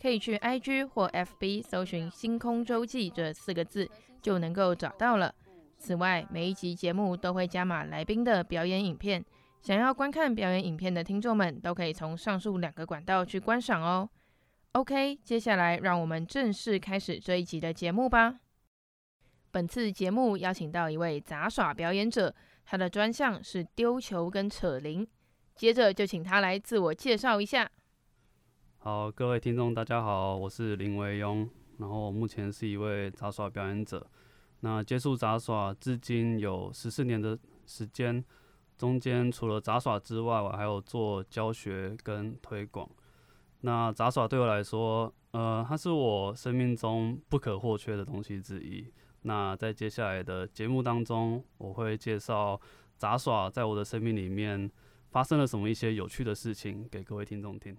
可以去 IG 或 FB 搜寻“星空周记”这四个字，就能够找到了。此外，每一集节目都会加码来宾的表演影片，想要观看表演影片的听众们，都可以从上述两个管道去观赏哦。OK，接下来让我们正式开始这一集的节目吧。本次节目邀请到一位杂耍表演者，他的专项是丢球跟扯铃。接着就请他来自我介绍一下。好，各位听众，大家好，我是林维庸，然后我目前是一位杂耍表演者。那接触杂耍至今有十四年的时间，中间除了杂耍之外，我还有做教学跟推广。那杂耍对我来说，呃，它是我生命中不可或缺的东西之一。那在接下来的节目当中，我会介绍杂耍在我的生命里面发生了什么一些有趣的事情给各位听众听。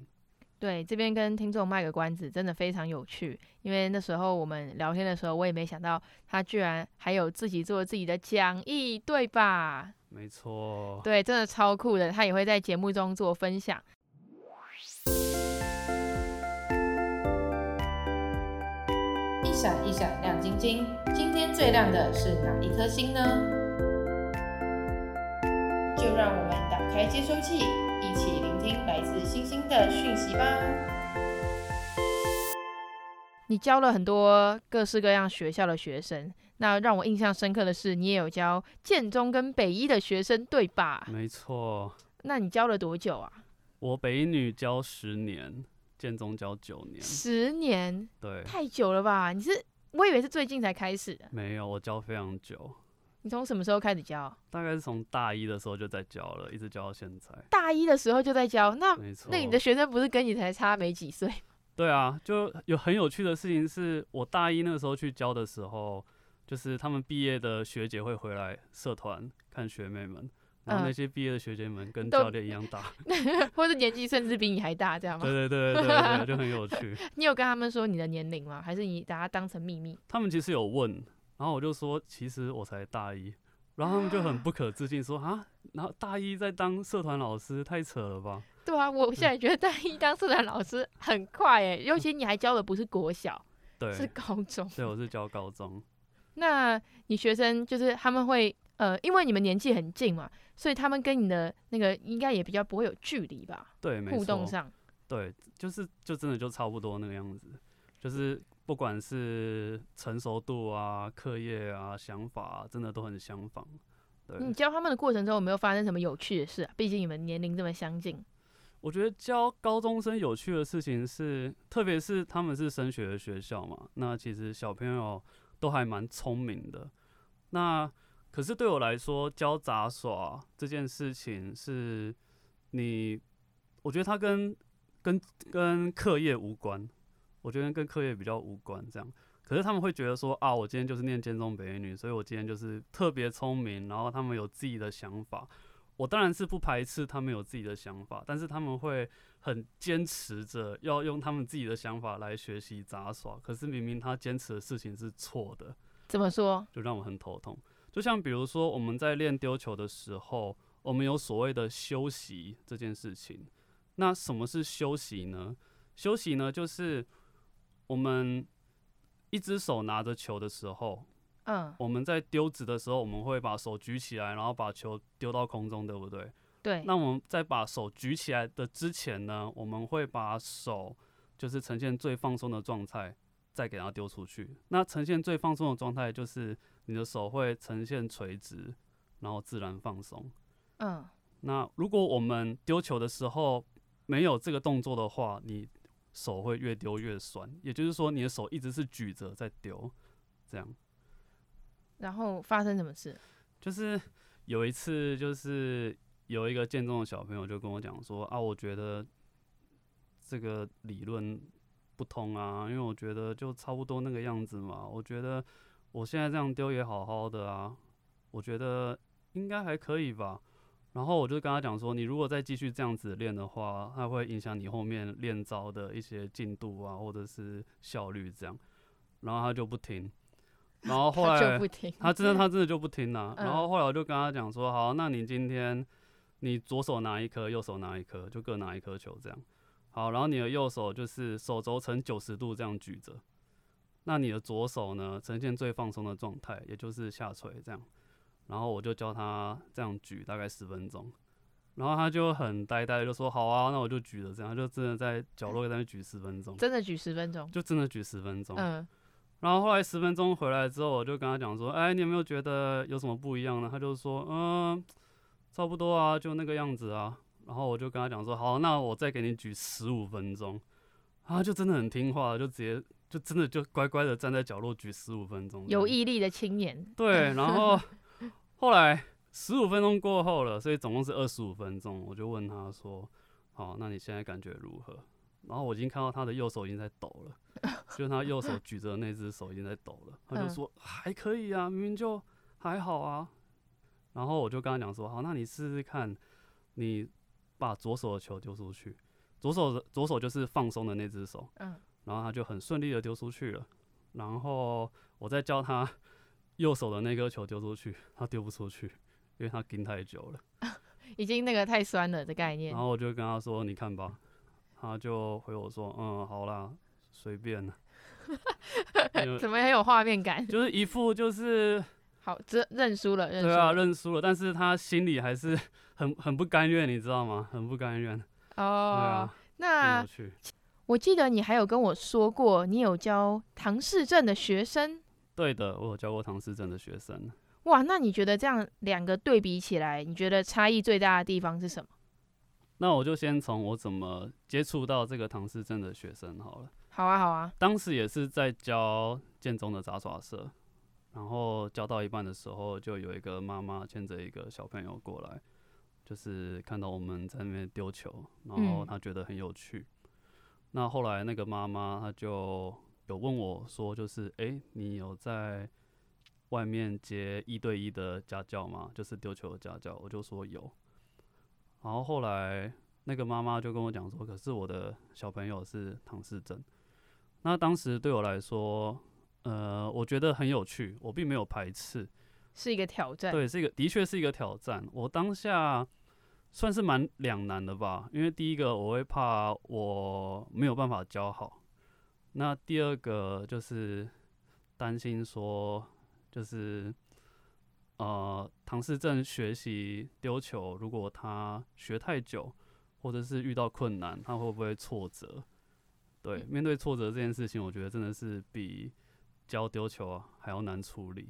对，这边跟听众卖个关子，真的非常有趣。因为那时候我们聊天的时候，我也没想到他居然还有自己做自己的讲义，对吧？没错。对，真的超酷的。他也会在节目中做分享。一闪一闪亮晶晶，今天最亮的是哪一颗星呢？就让我们打开接收器。一起聆听来自星星的讯息吧。你教了很多各式各样学校的学生，那让我印象深刻的是，你也有教建中跟北一的学生，对吧？没错。那你教了多久啊？我北一女教十年，建中教九年。十年？对。太久了吧？你是，我以为是最近才开始的。没有，我教非常久。你从什么时候开始教？大概是从大一的时候就在教了，一直教到现在。大一的时候就在教，那那你的学生不是跟你才差没几岁？对啊，就有很有趣的事情是，我大一那个时候去教的时候，就是他们毕业的学姐会回来社团看学妹们，然后那些毕业的学姐们跟教练一样大，嗯、或者年纪甚至比你还大，这样吗？对对对对对，对，就很有趣。你有跟他们说你的年龄吗？还是你把它当成秘密？他们其实有问。然后我就说，其实我才大一，然后他们就很不可置信说啊，然后大一在当社团老师，太扯了吧？对啊，我现在觉得大一当社团老师很快诶，尤其你还教的不是国小，对，是高中。对，我是教高中。那你学生就是他们会呃，因为你们年纪很近嘛，所以他们跟你的那个应该也比较不会有距离吧？对。互动上，对，就是就真的就差不多那个样子，就是。不管是成熟度啊、课业啊、想法啊，真的都很相仿。对。你教他们的过程中有没有发生什么有趣的事啊？毕竟你们年龄这么相近。我觉得教高中生有趣的事情是，特别是他们是升学的学校嘛，那其实小朋友都还蛮聪明的。那可是对我来说，教杂耍这件事情是，你，我觉得它跟跟跟课业无关。我觉得跟课业比较无关，这样。可是他们会觉得说啊，我今天就是念建中北一女，所以我今天就是特别聪明，然后他们有自己的想法。我当然是不排斥他们有自己的想法，但是他们会很坚持着要用他们自己的想法来学习杂耍。可是明明他坚持的事情是错的，怎么说？就让我很头痛。就像比如说我们在练丢球的时候，我们有所谓的休息这件事情。那什么是休息呢？休息呢，就是。我们一只手拿着球的时候，嗯，我们在丢掷的时候，我们会把手举起来，然后把球丢到空中，对不对？对。那我们在把手举起来的之前呢，我们会把手就是呈现最放松的状态，再给它丢出去。那呈现最放松的状态就是你的手会呈现垂直，然后自然放松。嗯，那如果我们丢球的时候没有这个动作的话，你手会越丢越酸，也就是说你的手一直是举着在丢，这样。然后发生什么事？就是有一次，就是有一个健中的小朋友就跟我讲说啊，我觉得这个理论不通啊，因为我觉得就差不多那个样子嘛。我觉得我现在这样丢也好好的啊，我觉得应该还可以吧。然后我就跟他讲说，你如果再继续这样子练的话，它会影响你后面练招的一些进度啊，或者是效率这样。然后他就不听。然后 后来他，他真的他真的就不听了。然后后来我就跟他讲说，好，那你今天你左手拿一颗，右手拿一颗，就各拿一颗球这样。好，然后你的右手就是手肘呈九十度这样举着，那你的左手呢，呈现最放松的状态，也就是下垂这样。然后我就教他这样举大概十分钟，然后他就很呆呆的就说好啊，那我就举着这样，他就真的在角落在那举十分钟，真的举十分钟，就真的举十分钟，嗯。然后后来十分钟回来之后，我就跟他讲说：“哎，你有没有觉得有什么不一样呢？”他就说：“嗯，差不多啊，就那个样子啊。”然后我就跟他讲说：“好，那我再给你举十五分钟。”他就真的很听话，就直接就真的就乖乖的站在角落举十五分钟。有毅力的青年。对，然后后来十五分钟过后了，所以总共是二十五分钟。我就问他说：“好，那你现在感觉如何？”然后我已经看到他的右手已经在抖了。就他右手举着那只手已经在抖了，他就说还可以啊，明明就还好啊。然后我就跟他讲说，好，那你试试看，你把左手的球丢出去，左手的左手就是放松的那只手，嗯，然后他就很顺利的丢出去了。然后我再教他右手的那颗球丢出去，他丢不出去，因为他盯太久了，已经那个太酸了的概念。然后我就跟他说，你看吧，他就回我说，嗯，好啦。随便了，怎么很有画面感？就是一副就是好，这认输了，认输了，对啊，认输了。但是他心里还是很很不甘愿，你知道吗？很不甘愿。哦，啊、那我记得你还有跟我说过，你有教唐氏症的学生。对的，我有教过唐诗镇的学生。哇，那你觉得这样两个对比起来，你觉得差异最大的地方是什么？那我就先从我怎么接触到这个唐诗镇的学生好了。好啊，好啊。当时也是在教建中的杂耍社，然后教到一半的时候，就有一个妈妈牵着一个小朋友过来，就是看到我们在那边丢球，然后她觉得很有趣。嗯、那后来那个妈妈她就有问我说，就是哎、欸，你有在外面接一对一的家教吗？就是丢球的家教？我就说有。然后后来那个妈妈就跟我讲说，可是我的小朋友是唐氏症。那当时对我来说，呃，我觉得很有趣，我并没有排斥，是一个挑战。对，是一个，的确是一个挑战。我当下算是蛮两难的吧，因为第一个我会怕我没有办法教好，那第二个就是担心说，就是呃，唐氏症学习丢球，如果他学太久，或者是遇到困难，他会不会挫折？对，面对挫折这件事情，我觉得真的是比教丢球还要难处理。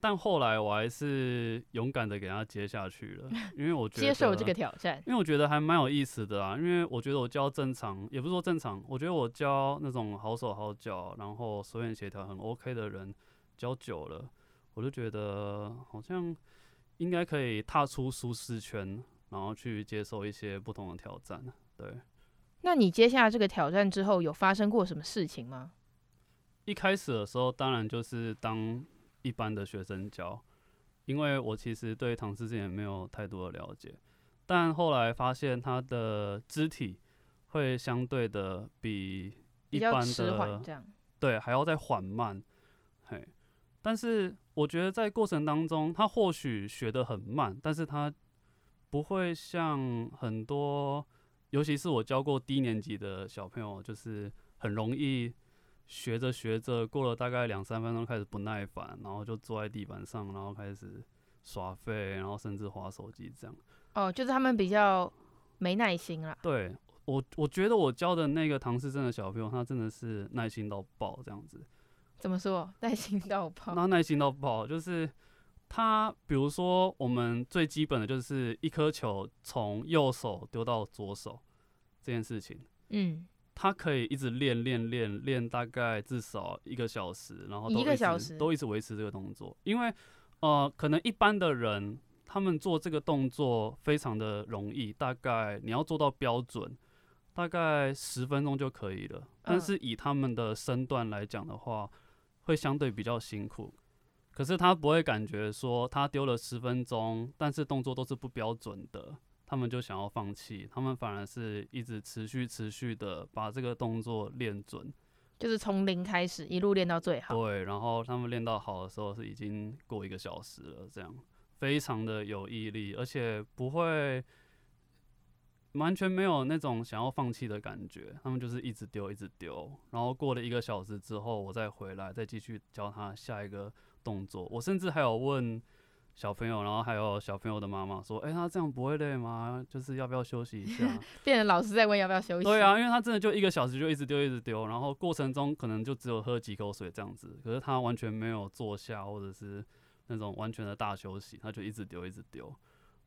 但后来我还是勇敢的给他接下去了，因为我觉得接受这个挑战，因为我觉得还蛮有意思的啊。因为我觉得我教正常，也不是说正常，我觉得我教那种好手好脚，然后手眼协调很 OK 的人，教久了，我就觉得好像应该可以踏出舒适圈，然后去接受一些不同的挑战。对。那你接下这个挑战之后，有发生过什么事情吗？一开始的时候，当然就是当一般的学生教，因为我其实对唐氏症也没有太多的了解。但后来发现他的肢体会相对的比一般的对还要再缓慢，嘿。但是我觉得在过程当中，他或许学得很慢，但是他不会像很多。尤其是我教过低年级的小朋友，就是很容易学着学着，过了大概两三分钟开始不耐烦，然后就坐在地板上，然后开始耍废，然后甚至划手机这样。哦，就是他们比较没耐心啦。对，我我觉得我教的那个唐氏症的小朋友，他真的是耐心到爆这样子。怎么说？耐心到爆？那耐心到爆，就是他，比如说我们最基本的就是一颗球从右手丢到左手这件事情，嗯，他可以一直练练练练，大概至少一个小时，然后都一一个小时。都一直维持这个动作，因为呃，可能一般的人他们做这个动作非常的容易，大概你要做到标准，大概十分钟就可以了，但是以他们的身段来讲的话。会相对比较辛苦，可是他不会感觉说他丢了十分钟，但是动作都是不标准的，他们就想要放弃，他们反而是一直持续持续的把这个动作练准，就是从零开始一路练到最好。对，然后他们练到好的时候是已经过一个小时了，这样非常的有毅力，而且不会。完全没有那种想要放弃的感觉，他们就是一直丢，一直丢，然后过了一个小时之后，我再回来，再继续教他下一个动作。我甚至还有问小朋友，然后还有小朋友的妈妈说：“哎、欸，他这样不会累吗？就是要不要休息一下？” 变成老师在问要不要休息。对啊，因为他真的就一个小时就一直丢，一直丢，然后过程中可能就只有喝几口水这样子，可是他完全没有坐下或者是那种完全的大休息，他就一直丢，一直丢。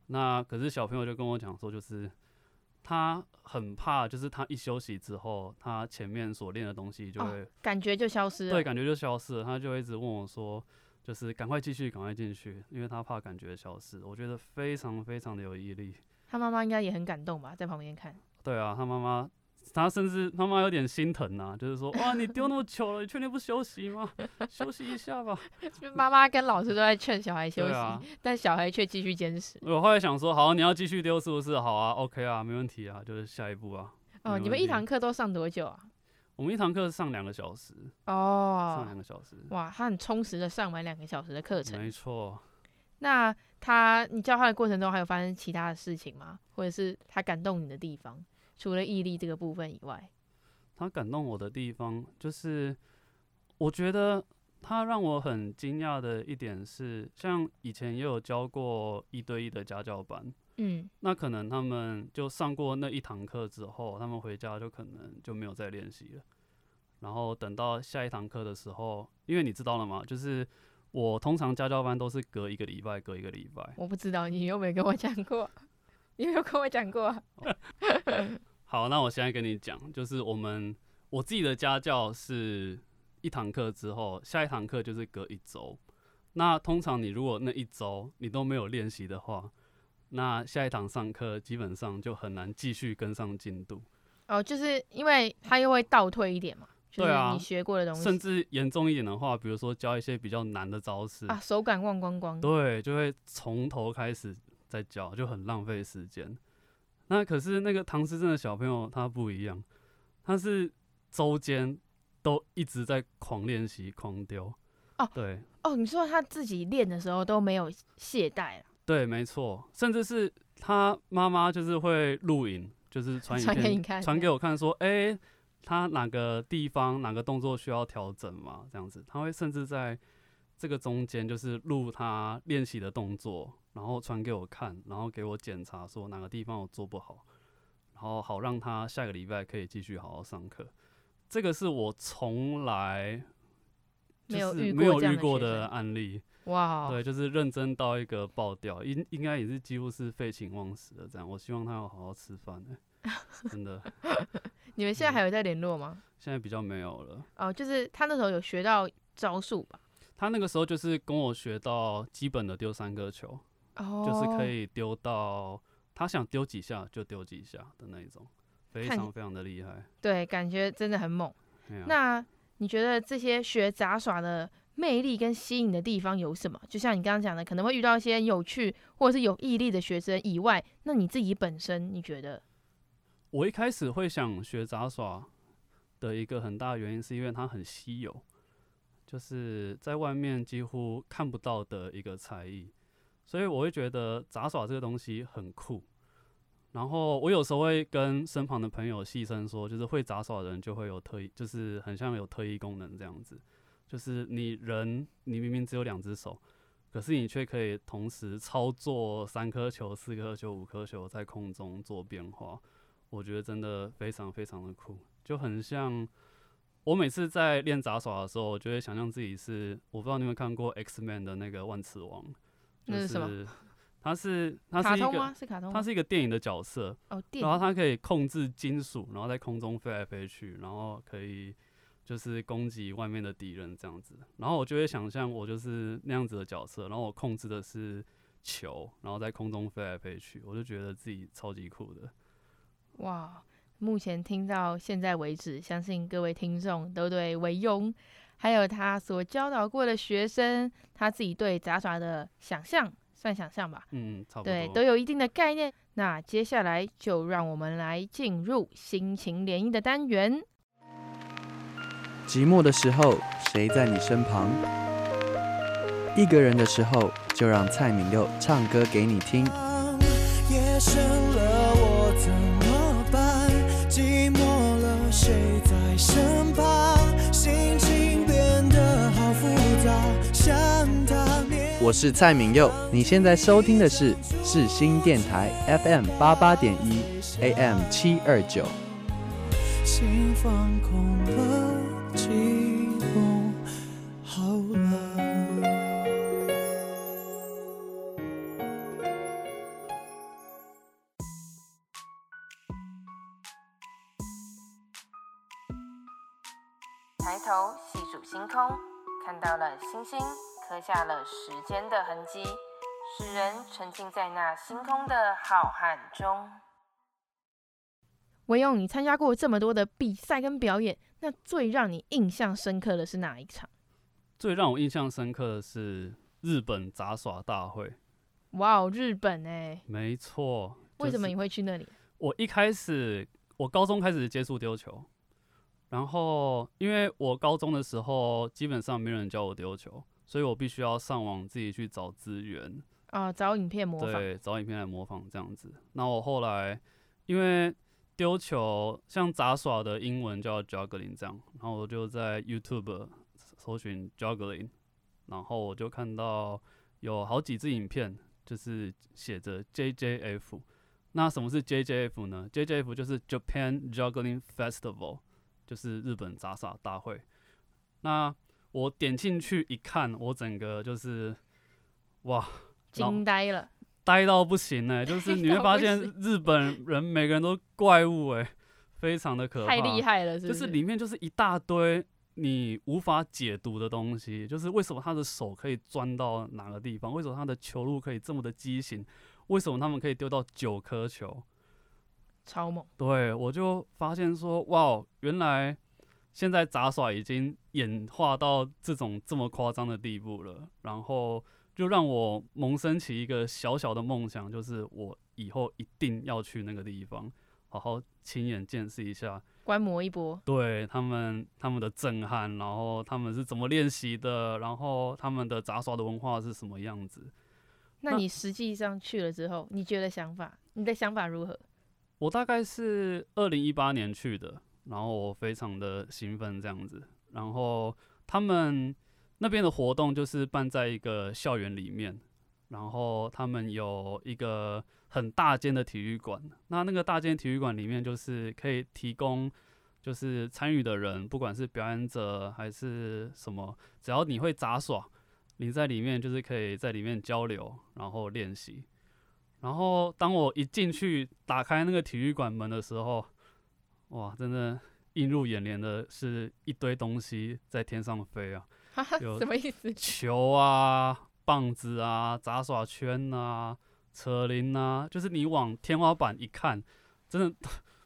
那可是小朋友就跟我讲说，就是。他很怕，就是他一休息之后，他前面所练的东西就会、哦、感觉就消失了。对，感觉就消失了。他就一直问我说，就是赶快继续，赶快进去，因为他怕感觉消失。我觉得非常非常的有毅力。他妈妈应该也很感动吧，在旁边看。对啊，他妈妈。他甚至妈妈有点心疼呐、啊，就是说，哇，你丢那么久了，你确定不休息吗？休息一下吧。妈妈跟老师都在劝小孩休息，啊、但小孩却继续坚持。我后来想说，好，你要继续丢是不是？好啊，OK 啊，没问题啊，就是下一步啊。哦，你们一堂课都上多久啊？我们一堂课是上两个小时。哦，上两个小时。哇，他很充实的上完两个小时的课程。没错。那他，你教他的过程中还有发生其他的事情吗？或者是他感动你的地方？除了毅力这个部分以外，他感动我的地方就是，我觉得他让我很惊讶的一点是，像以前也有教过一对一的家教班，嗯，那可能他们就上过那一堂课之后，他们回家就可能就没有再练习了，然后等到下一堂课的时候，因为你知道了吗？就是我通常家教班都是隔一个礼拜，隔一个礼拜。我不知道，你有没有跟我讲过？你有没有跟我讲过啊？好，那我现在跟你讲，就是我们我自己的家教是一堂课之后，下一堂课就是隔一周。那通常你如果那一周你都没有练习的话，那下一堂上课基本上就很难继续跟上进度。哦，就是因为他又会倒退一点嘛。对啊，你学过的东西，甚至严重一点的话，比如说教一些比较难的招式啊，手感忘光光。对，就会从头开始。在教就很浪费时间，那可是那个唐诗镇的小朋友他不一样，他是周间都一直在狂练习、狂丢。哦，对，哦，你说他自己练的时候都没有懈怠啊？对，没错，甚至是他妈妈就是会录影，就是传影片传给我看，说，哎、欸，他哪个地方哪个动作需要调整嘛？这样子，他会甚至在这个中间就是录他练习的动作。然后传给我看，然后给我检查，说哪个地方我做不好，然后好让他下个礼拜可以继续好好上课。这个是我从来就是没有遇过的案例。哇，对，就是认真到一个爆掉，应应该也是几乎是废寝忘食的这样。我希望他要好好吃饭呢，真的。你们现在还有在联络吗？现在比较没有了。哦，就是他那时候有学到招数吧？他那个时候就是跟我学到基本的丢三个球。Oh, 就是可以丢到他想丢几下就丢几下的那一种，非常非常的厉害。对，感觉真的很猛。啊、那你觉得这些学杂耍的魅力跟吸引的地方有什么？就像你刚刚讲的，可能会遇到一些有趣或者是有毅力的学生以外，那你自己本身你觉得？我一开始会想学杂耍的一个很大原因，是因为它很稀有，就是在外面几乎看不到的一个才艺。所以我会觉得杂耍这个东西很酷，然后我有时候会跟身旁的朋友细声说，就是会杂耍的人就会有特异，就是很像有特异功能这样子，就是你人你明明只有两只手，可是你却可以同时操作三颗球、四颗球、五颗球在空中做变化。我觉得真的非常非常的酷，就很像我每次在练杂耍的时候，我就会想象自己是，我不知道你们看过 X Man 的那个万磁王，那是什么？他是他是一个是卡通，他是一个电影的角色哦，然后他可以控制金属，然后在空中飞来飞去，然后可以就是攻击外面的敌人这样子。然后我就会想象我就是那样子的角色，然后我控制的是球，然后在空中飞来飞去，我就觉得自己超级酷的。哇，目前听到现在为止，相信各位听众都对维庸还有他所教导过的学生，他自己对杂耍的想象。算想象吧，嗯，差不多，对，都有一定的概念。那接下来就让我们来进入心情联谊的单元。寂寞的时候，谁在你身旁？一个人的时候，就让蔡敏佑唱歌给你听。是蔡旻佑，你现在收听的是世新电台 FM 八八点一 AM 七二九。心放空了，寂寞好了。抬头细数星空，看到了星星。刻下了时间的痕迹，使人沉浸在那星空的浩瀚中。维庸，你参加过这么多的比赛跟表演，那最让你印象深刻的是哪一场？最让我印象深刻的是日本杂耍大会。哇哦，日本哎，没错。为什么你会去那里？我一开始，我高中开始接触丢球，然后因为我高中的时候基本上没人教我丢球。所以我必须要上网自己去找资源啊，找影片模仿，对，找影片来模仿这样子。那我后来因为丢球像杂耍的英文叫 juggling 这样，然后我就在 YouTube 搜寻 juggling，然后我就看到有好几支影片，就是写着 JJF。那什么是 JJF 呢？JJF 就是 Japan Juggling Festival，就是日本杂耍大会。那我点进去一看，我整个就是哇，惊呆了，呆到不行哎、欸！就是你会发现日本人每个人都怪物哎、欸，非常的可怕，太厉害了是不是？就是里面就是一大堆你无法解读的东西，就是为什么他的手可以钻到哪个地方？为什么他的球路可以这么的畸形？为什么他们可以丢到九颗球？超猛！对，我就发现说哇，原来。现在杂耍已经演化到这种这么夸张的地步了，然后就让我萌生起一个小小的梦想，就是我以后一定要去那个地方，好好亲眼见识一下，观摩一波，对他们他们的震撼，然后他们是怎么练习的，然后他们的杂耍的文化是什么样子。那你实际上去了之后，你觉得想法，你的想法如何？我大概是二零一八年去的。然后我非常的兴奋这样子，然后他们那边的活动就是办在一个校园里面，然后他们有一个很大间的体育馆，那那个大间体育馆里面就是可以提供，就是参与的人，不管是表演者还是什么，只要你会杂耍，你在里面就是可以在里面交流，然后练习。然后当我一进去打开那个体育馆门的时候，哇，真的映入眼帘的是一堆东西在天上飞啊！有什么意思？球啊，棒子啊，杂耍圈啊，扯铃啊，就是你往天花板一看，真的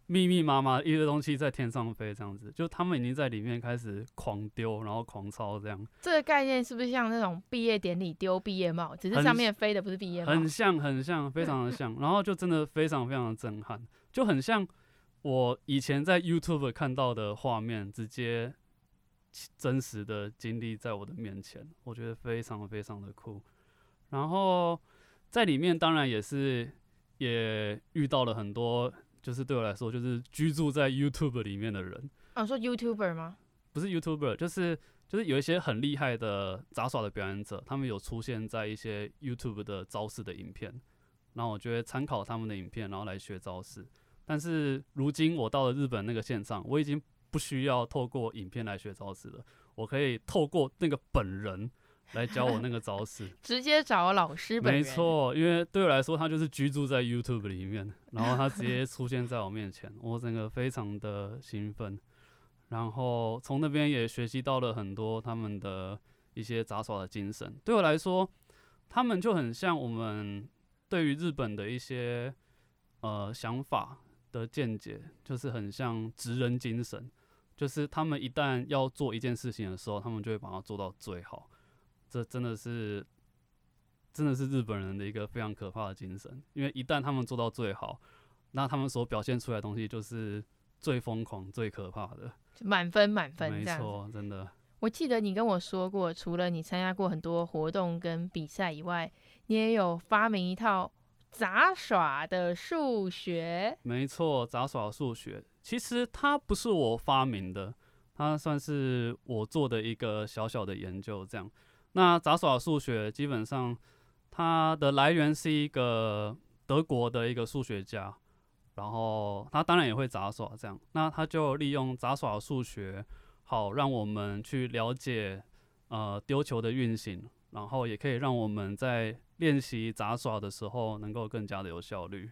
密密麻麻一堆东西在天上飞，这样子，就他们已经在里面开始狂丢，然后狂抄这样。这个概念是不是像那种毕业典礼丢毕业帽，只是上面飞的不是毕业帽？很像，很像，非常的像。然后就真的非常非常的震撼，就很像。我以前在 YouTube 看到的画面，直接真实的经历在我的面前，我觉得非常非常的酷。然后在里面当然也是也遇到了很多，就是对我来说就是居住在 YouTube 里面的人。啊，说 YouTuber 吗？不是 YouTuber，就是就是有一些很厉害的杂耍的表演者，他们有出现在一些 YouTube 的招式的影片，然后我觉得参考他们的影片，然后来学招式。但是如今我到了日本那个线上，我已经不需要透过影片来学招式了，我可以透过那个本人来教我那个招式，直接找老师本人。没错，因为对我来说，他就是居住在 YouTube 里面，然后他直接出现在我面前，我整个非常的兴奋。然后从那边也学习到了很多他们的一些杂耍的精神。对我来说，他们就很像我们对于日本的一些呃想法的见解，就是很像职人精神。就是他们一旦要做一件事情的时候，他们就会把它做到最好。这真的是真的是日本人的一个非常可怕的精神。因为一旦他们做到最好，那他们所表现出来的东西就是最疯狂、最可怕的。满分，满分，没错，真的。我记得你跟我说过，除了你参加过很多活动跟比赛以外，你也有发明一套杂耍的数学。没错，杂耍数学，其实它不是我发明的，它算是我做的一个小小的研究。这样，那杂耍数学基本上它的来源是一个德国的一个数学家。然后他当然也会杂耍，这样，那他就利用杂耍数学，好让我们去了解，呃，丢球的运行，然后也可以让我们在练习杂耍的时候能够更加的有效率。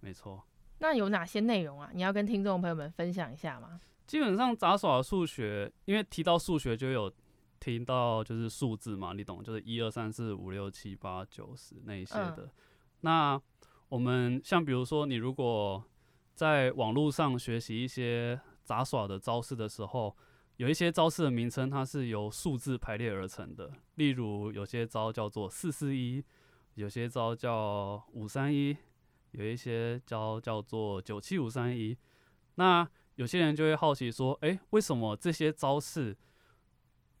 没错。那有哪些内容啊？你要跟听众朋友们分享一下吗？基本上杂耍数学，因为提到数学就有听到就是数字嘛，你懂，就是一二三四五六七八九十那一些的。嗯、那我们像比如说，你如果在网络上学习一些杂耍的招式的时候，有一些招式的名称它是由数字排列而成的。例如，有些招叫做四四一，有些招叫五三一，有一些招叫做九七五三一。那有些人就会好奇说：“诶，为什么这些招式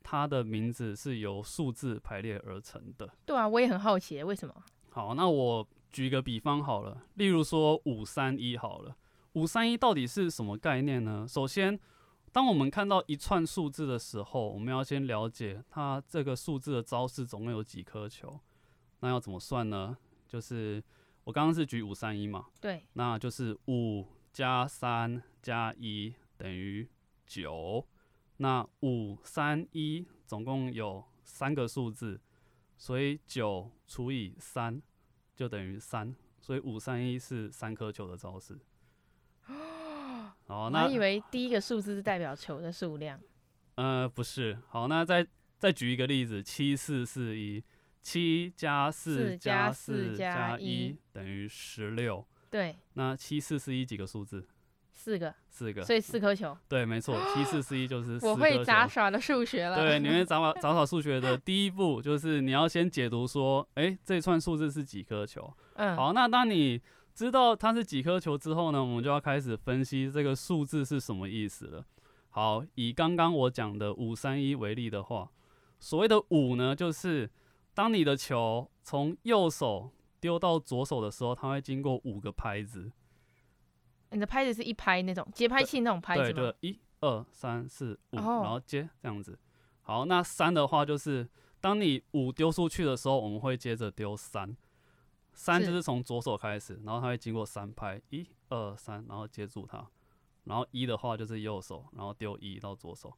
它的名字是由数字排列而成的？”对啊，我也很好奇，为什么？好，那我。举个比方好了，例如说五三一好了，五三一到底是什么概念呢？首先，当我们看到一串数字的时候，我们要先了解它这个数字的招式总共有几颗球。那要怎么算呢？就是我刚刚是举五三一嘛，对，那就是五加三加一等于九。那五三一总共有三个数字，所以九除以三。就等于三，所以五三一是三颗球的招式。好，那我以为第一个数字是代表球的数量。呃，不是。好，那再再举一个例子，七四四一，七加四加四加一等于十六。对。那七四四一几个数字？四个，四个，所以四颗球。对，没错，七四四一就是四颗球。我会杂耍的数学了。对，你会 杂耍杂耍数学的第一步就是你要先解读说，哎、欸，这串数字是几颗球？嗯，好，那当你知道它是几颗球之后呢，我们就要开始分析这个数字是什么意思了。好，以刚刚我讲的五三一为例的话，所谓的五呢，就是当你的球从右手丢到左手的时候，它会经过五个拍子。你的拍子是一拍那种节拍器那种拍子对，一二三四五，然后接这样子。好，那三的话就是，当你五丢出去的时候，我们会接着丢三。三就是从左手开始，然后它会经过三拍，一二三，然后接住它。然后一的话就是右手，然后丢一到左手。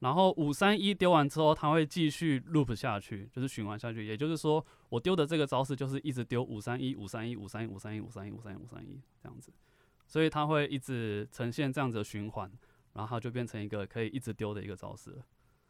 然后五三一丢完之后，它会继续 loop 下去，就是循环下去。也就是说，我丢的这个招式就是一直丢五三一五三一五三一五三一五三一五三一五三一这样子。所以它会一直呈现这样子的循环，然后它就变成一个可以一直丢的一个招式。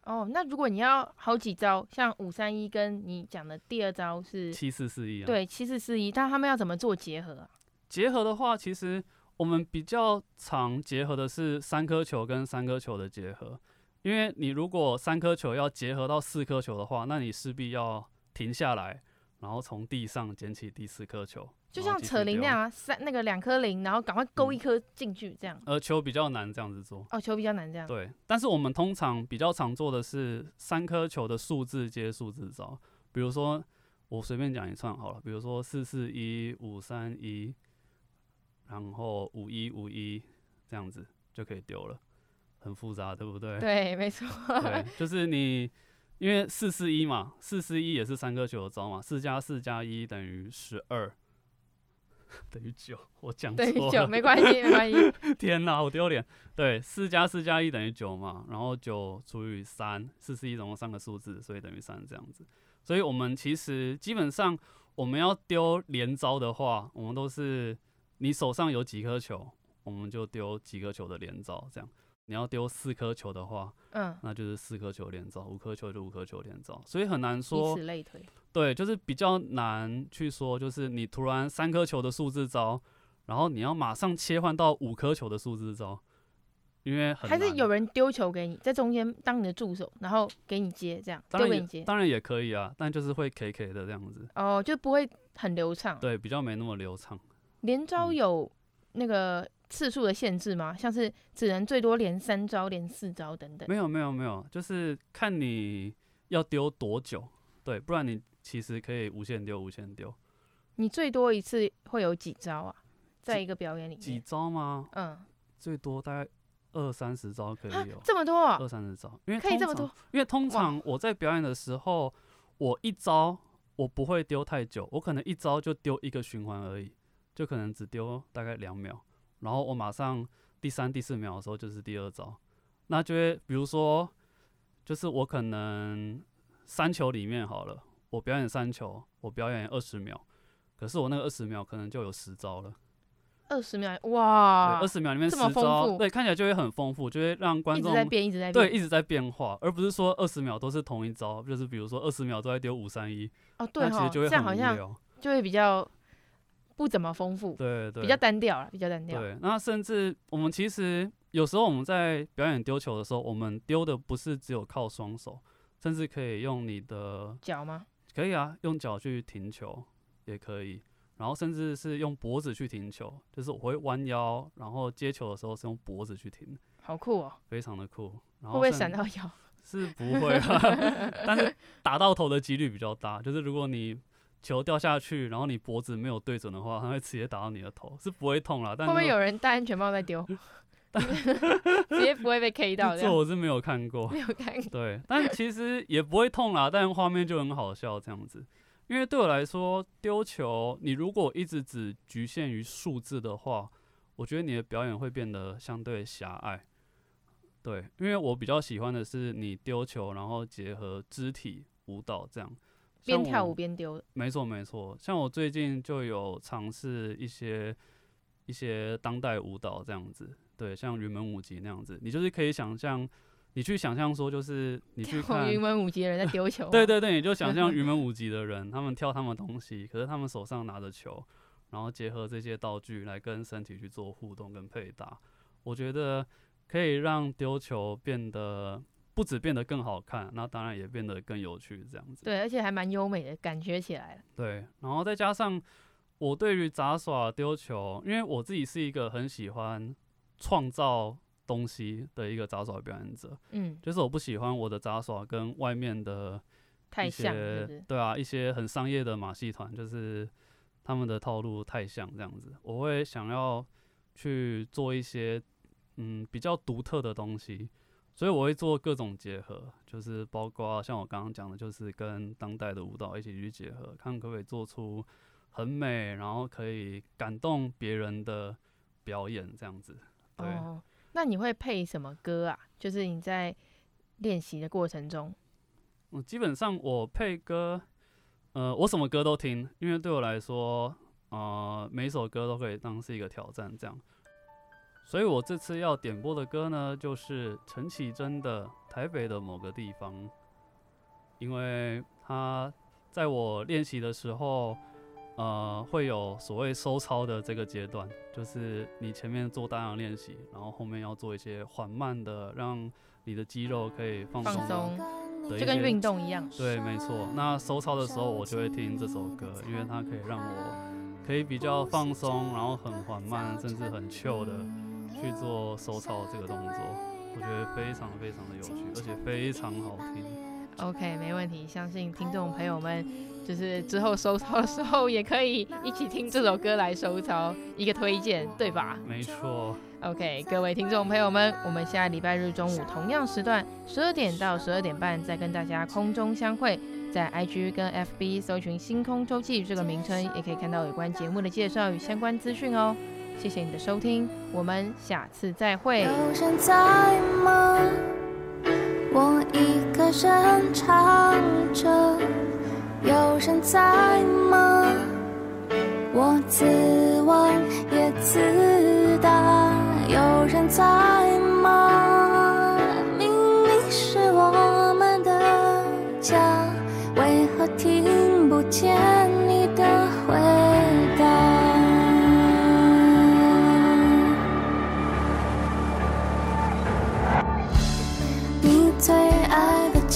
哦，那如果你要好几招，像五三一跟你讲的第二招是七四四一，对，七四四一，但他们要怎么做结合啊？结合的话，其实我们比较常结合的是三颗球跟三颗球的结合，因为你如果三颗球要结合到四颗球的话，那你势必要停下来，然后从地上捡起第四颗球。就像扯铃那样啊，三那个两颗铃，然后赶快勾一颗进去，这样。呃、嗯，球比较难这样子做。哦，球比较难这样。对，但是我们通常比较常做的是三颗球的数字接数字招，比如说我随便讲一串好了，比如说四四一五三一，然后五一五一这样子就可以丢了，很复杂，对不对？对，没错。对，就是你因为四四一嘛，四四一也是三颗球的招嘛，四加四加一等于十二。等于九，我讲错了。等于九，没关系，没关系。天哪，好丢脸。对，四加四加一等于九嘛，然后九除以三，四四一总共三个数字，所以等于三这样子。所以我们其实基本上我们要丢连招的话，我们都是你手上有几颗球，我们就丢几颗球的连招这样。你要丢四颗球的话，嗯，那就是四颗球连招；五颗球就五颗球连招。所以很难说，以此类推。对，就是比较难去说，就是你突然三颗球的数字招，然后你要马上切换到五颗球的数字招，因为很。还是有人丢球给你，在中间当你的助手，然后给你接，这样丢给你接。当然也可以啊，但就是会 K K 的这样子。哦，就不会很流畅。对，比较没那么流畅。连招有那个。嗯次数的限制吗？像是只能最多连三招、连四招等等？没有，没有，没有，就是看你要丢多久，对，不然你其实可以无限丢、无限丢。你最多一次会有几招啊？在一个表演里面？几招吗？嗯，最多大概二三十招可以有。这么多啊？二三十招，因为可以这么多。因为通常我在表演的时候，我一招我不会丢太久，我可能一招就丢一个循环而已，就可能只丢大概两秒。然后我马上第三、第四秒的时候就是第二招，那就会比如说，就是我可能三球里面好了，我表演三球，我表演二十秒，可是我那个二十秒可能就有十招了。二十秒哇！二十秒里面十招，对，看起来就会很丰富，就会让观众一直在变，一直在变，对，一直在变化，而不是说二十秒都是同一招，就是比如说二十秒都在丢五三一哦，对哦，那其实就会很无聊，就会比较。不怎么丰富，对对，比较单调了，比较单调。对，那甚至我们其实有时候我们在表演丢球的时候，我们丢的不是只有靠双手，甚至可以用你的脚吗？可以啊，用脚去停球也可以，然后甚至是用脖子去停球，就是我会弯腰，然后接球的时候是用脖子去停。好酷哦，非常的酷。然后会不会闪到腰？是不会啊，但是打到头的几率比较大，就是如果你。球掉下去，然后你脖子没有对准的话，它会直接打到你的头，是不会痛啦。但是会不会有人戴安全帽在丢？直接不会被 K 到？这我是没有看过，没有看过。对，但其实也不会痛啦，但画面就很好笑这样子。因为对我来说，丢球你如果一直只局限于数字的话，我觉得你的表演会变得相对狭隘。对，因为我比较喜欢的是你丢球，然后结合肢体舞蹈这样。边跳舞边丢，没错没错。像我最近就有尝试一些一些当代舞蹈这样子，对，像云门舞集那样子，你就是可以想象，你去想象说，就是你去看云门舞集的人在丢球，对对对，你就想象云门 舞集的人，他们跳他们东西，可是他们手上拿着球，然后结合这些道具来跟身体去做互动跟配搭，我觉得可以让丢球变得。不止变得更好看，那当然也变得更有趣，这样子。对，而且还蛮优美的感觉起来了。对，然后再加上我对于杂耍丢球，因为我自己是一个很喜欢创造东西的一个杂耍表演者。嗯，就是我不喜欢我的杂耍跟外面的一些，太像是是？对啊，一些很商业的马戏团，就是他们的套路太像这样子。我会想要去做一些嗯比较独特的东西。所以我会做各种结合，就是包括像我刚刚讲的，就是跟当代的舞蹈一起去结合，看可不可以做出很美，然后可以感动别人的表演这样子。对。哦，那你会配什么歌啊？就是你在练习的过程中。嗯，基本上我配歌，呃，我什么歌都听，因为对我来说，呃，每一首歌都可以当是一个挑战这样。所以我这次要点播的歌呢，就是陈绮贞的《台北的某个地方》，因为他在我练习的时候，呃，会有所谓收操的这个阶段，就是你前面做大量练习，然后后面要做一些缓慢的，让你的肌肉可以放松，放松，就跟运动一样。对，没错。那收操的时候，我就会听这首歌，因为它可以让我可以比较放松，然后很缓慢，甚至很 chill 的。去做收操这个动作，我觉得非常非常的有趣，而且非常好听。OK，没问题，相信听众朋友们就是之后收操的时候也可以一起听这首歌来收操，一个推荐，对吧？没错。OK，各位听众朋友们，我们下礼拜日中午同样时段十二点到十二点半再跟大家空中相会。在 IG 跟 FB 搜寻“星空周记”这个名称，也可以看到有关节目的介绍与相关资讯哦。谢谢你的收听，我们下次再会。有人在吗？我一个人唱着。有人在吗？我自问也自答。有人在吗？明明是我们的家，为何听不见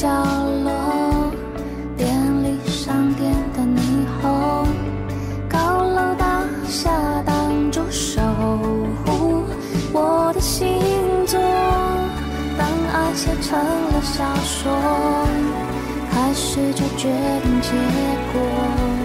角落，便利商店的霓虹，高楼大厦挡住守护我的星座。当爱写成了小说，开始就决定结果。